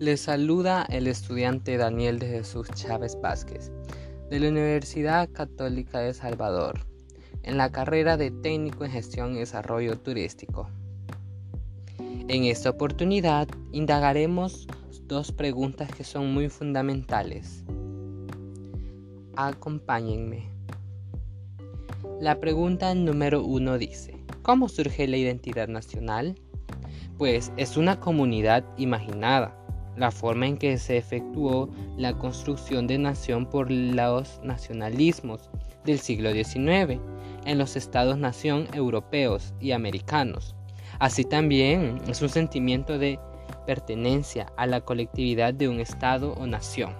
Les saluda el estudiante Daniel de Jesús Chávez Vázquez de la Universidad Católica de Salvador en la carrera de Técnico en Gestión y Desarrollo Turístico. En esta oportunidad indagaremos dos preguntas que son muy fundamentales. Acompáñenme. La pregunta número uno dice, ¿cómo surge la identidad nacional? Pues es una comunidad imaginada la forma en que se efectuó la construcción de nación por los nacionalismos del siglo XIX en los estados-nación europeos y americanos. Así también es un sentimiento de pertenencia a la colectividad de un estado o nación,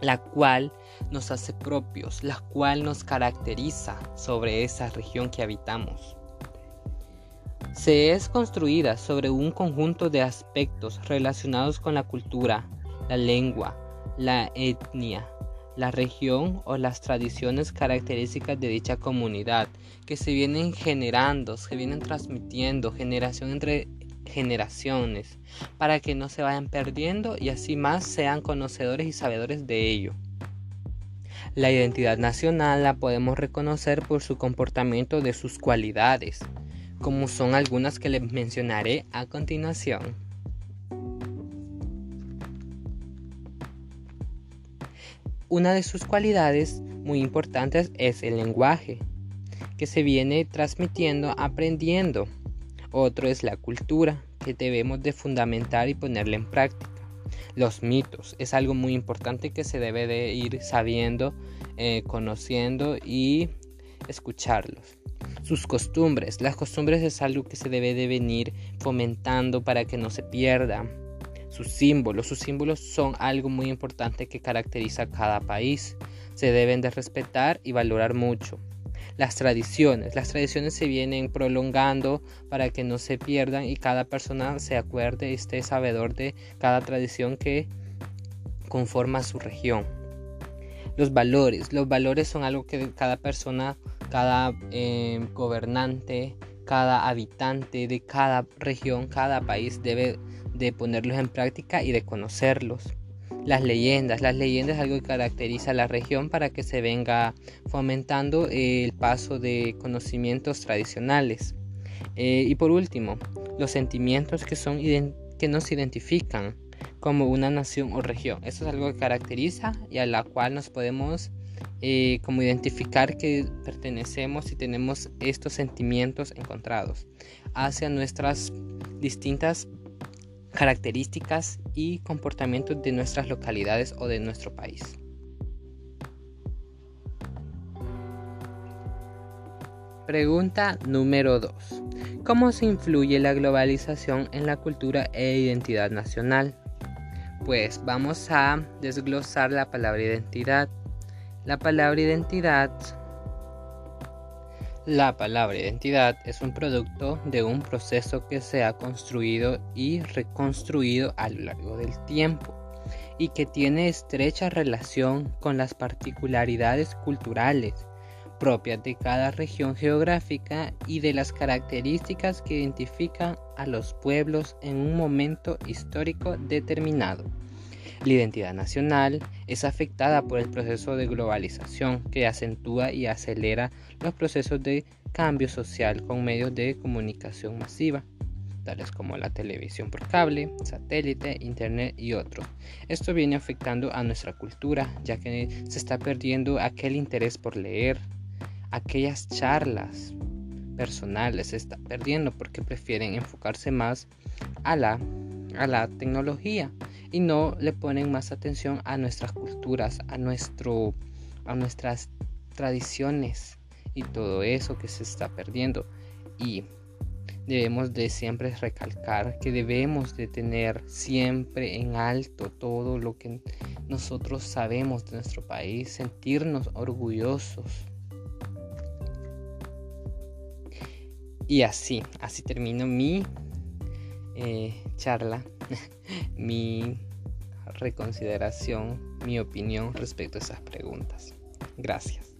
la cual nos hace propios, la cual nos caracteriza sobre esa región que habitamos se es construida sobre un conjunto de aspectos relacionados con la cultura, la lengua, la etnia, la región o las tradiciones características de dicha comunidad que se vienen generando, se vienen transmitiendo generación entre generaciones para que no se vayan perdiendo y así más sean conocedores y sabedores de ello. La identidad nacional la podemos reconocer por su comportamiento de sus cualidades, como son algunas que les mencionaré a continuación. Una de sus cualidades muy importantes es el lenguaje, que se viene transmitiendo, aprendiendo. Otro es la cultura, que debemos de fundamentar y ponerla en práctica. Los mitos es algo muy importante que se debe de ir sabiendo, eh, conociendo y escucharlos sus costumbres. Las costumbres es algo que se debe de venir fomentando para que no se pierda. Sus símbolos, sus símbolos son algo muy importante que caracteriza a cada país. Se deben de respetar y valorar mucho. Las tradiciones, las tradiciones se vienen prolongando para que no se pierdan y cada persona se acuerde y esté sabedor de cada tradición que conforma su región. Los valores, los valores son algo que cada persona cada eh, gobernante, cada habitante de cada región, cada país debe de ponerlos en práctica y de conocerlos. Las leyendas, las leyendas es algo que caracteriza a la región para que se venga fomentando el paso de conocimientos tradicionales. Eh, y por último, los sentimientos que, son, que nos identifican como una nación o región. Eso es algo que caracteriza y a la cual nos podemos eh, como identificar que pertenecemos y tenemos estos sentimientos encontrados hacia nuestras distintas características y comportamientos de nuestras localidades o de nuestro país. Pregunta número 2. ¿Cómo se influye la globalización en la cultura e identidad nacional? Pues vamos a desglosar la palabra identidad la palabra identidad. La palabra identidad es un producto de un proceso que se ha construido y reconstruido a lo largo del tiempo y que tiene estrecha relación con las particularidades culturales propias de cada región geográfica y de las características que identifican a los pueblos en un momento histórico determinado. La identidad nacional es afectada por el proceso de globalización que acentúa y acelera los procesos de cambio social con medios de comunicación masiva, tales como la televisión por cable, satélite, internet y otros. Esto viene afectando a nuestra cultura, ya que se está perdiendo aquel interés por leer, aquellas charlas personales se está perdiendo porque prefieren enfocarse más a la, a la tecnología y no le ponen más atención a nuestras culturas, a, nuestro, a nuestras tradiciones y todo eso que se está perdiendo. Y debemos de siempre recalcar que debemos de tener siempre en alto todo lo que nosotros sabemos de nuestro país, sentirnos orgullosos. Y así, así termino mi eh, charla, mi reconsideración, mi opinión respecto a esas preguntas. Gracias.